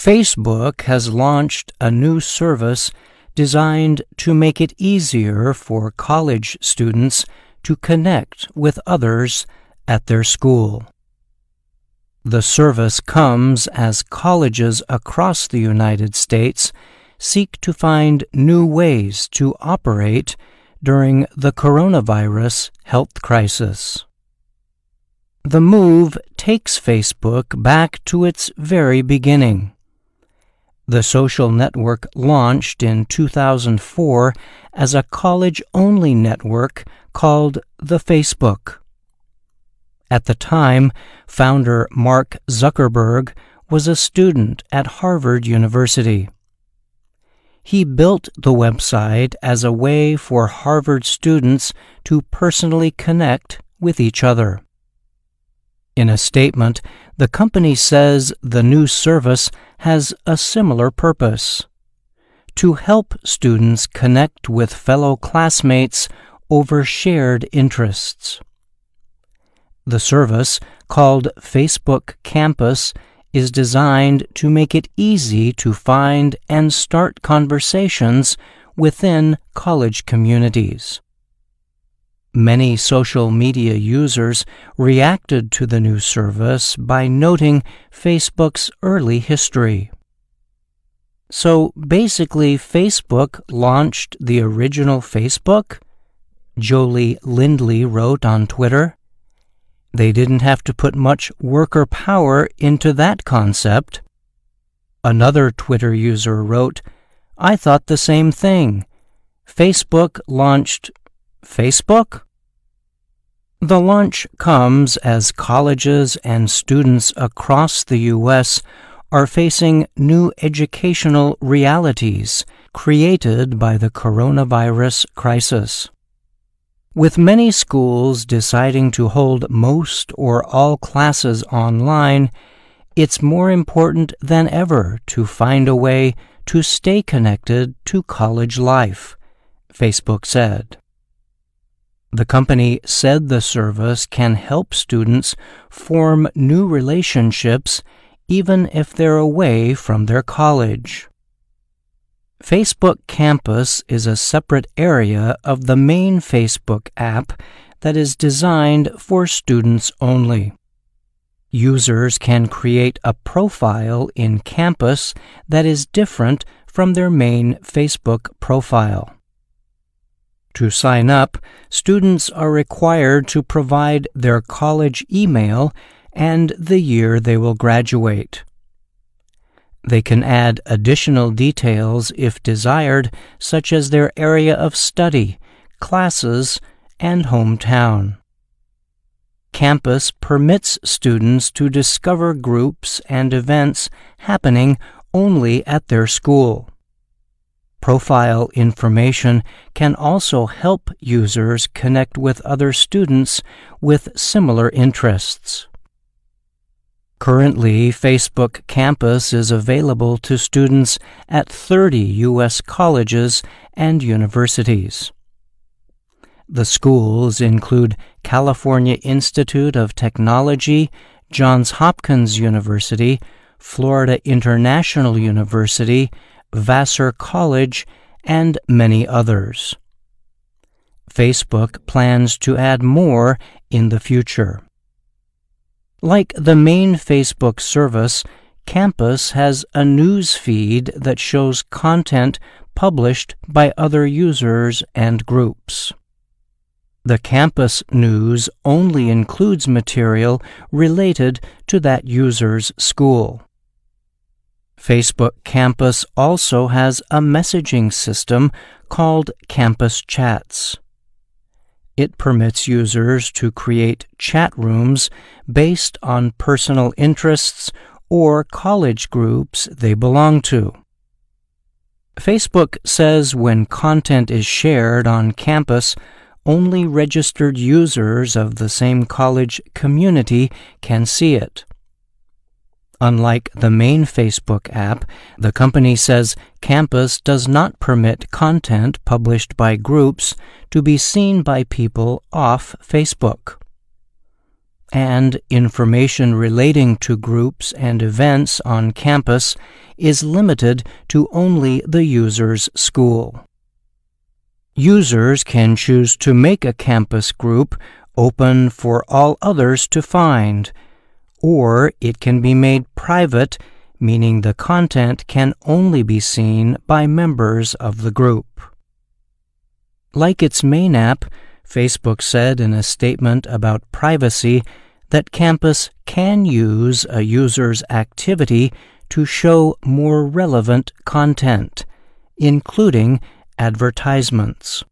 Facebook has launched a new service designed to make it easier for college students to connect with others at their school. The service comes as colleges across the United States seek to find new ways to operate during the coronavirus health crisis. The move takes Facebook back to its very beginning. The social network launched in 2004 as a college only network called The Facebook. At the time, founder Mark Zuckerberg was a student at Harvard University. He built the website as a way for Harvard students to personally connect with each other. In a statement, the company says the new service has a similar purpose to help students connect with fellow classmates over shared interests. The service, called Facebook Campus, is designed to make it easy to find and start conversations within college communities. Many social media users reacted to the new service by noting Facebook's early history. So basically, Facebook launched the original Facebook? Jolie Lindley wrote on Twitter. They didn't have to put much worker power into that concept. Another Twitter user wrote, I thought the same thing. Facebook launched Facebook? The launch comes as colleges and students across the U.S. are facing new educational realities created by the coronavirus crisis. With many schools deciding to hold most or all classes online, it's more important than ever to find a way to stay connected to college life, Facebook said. The company said the service can help students form new relationships even if they're away from their college. Facebook Campus is a separate area of the main Facebook app that is designed for students only. Users can create a profile in Campus that is different from their main Facebook profile. To sign up, students are required to provide their college email and the year they will graduate. They can add additional details if desired, such as their area of study, classes, and hometown. Campus permits students to discover groups and events happening only at their school. Profile information can also help users connect with other students with similar interests. Currently, Facebook Campus is available to students at 30 U.S. colleges and universities. The schools include California Institute of Technology, Johns Hopkins University, Florida International University, Vassar College, and many others. Facebook plans to add more in the future. Like the main Facebook service, Campus has a news feed that shows content published by other users and groups. The campus news only includes material related to that user's school. Facebook Campus also has a messaging system called Campus Chats. It permits users to create chat rooms based on personal interests or college groups they belong to. Facebook says when content is shared on campus, only registered users of the same college community can see it. Unlike the main Facebook app, the company says Campus does not permit content published by groups to be seen by people off Facebook. and information relating to groups and events on campus is limited to only the user's school. Users can choose to make a campus group open for all others to find, or it can be made private, meaning the content can only be seen by members of the group. Like its main app, Facebook said in a statement about privacy that Campus can use a user's activity to show more relevant content, including advertisements.